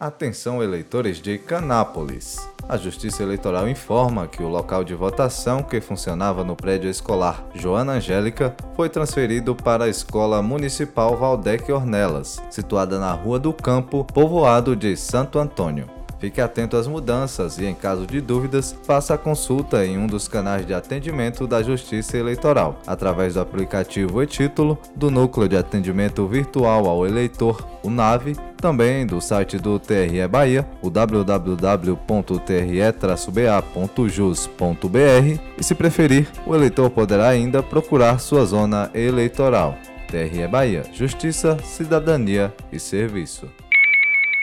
Atenção, eleitores de Canápolis. A Justiça Eleitoral informa que o local de votação que funcionava no prédio escolar Joana Angélica foi transferido para a Escola Municipal Valdec Ornelas, situada na Rua do Campo, povoado de Santo Antônio. Fique atento às mudanças e, em caso de dúvidas, faça a consulta em um dos canais de atendimento da Justiça Eleitoral, através do aplicativo e-título, do Núcleo de Atendimento Virtual ao Eleitor, o NAVE, também do site do TRE Bahia, o www.tre-ba.jus.br e, se preferir, o eleitor poderá ainda procurar sua zona eleitoral. TRE Bahia, Justiça, Cidadania e Serviço.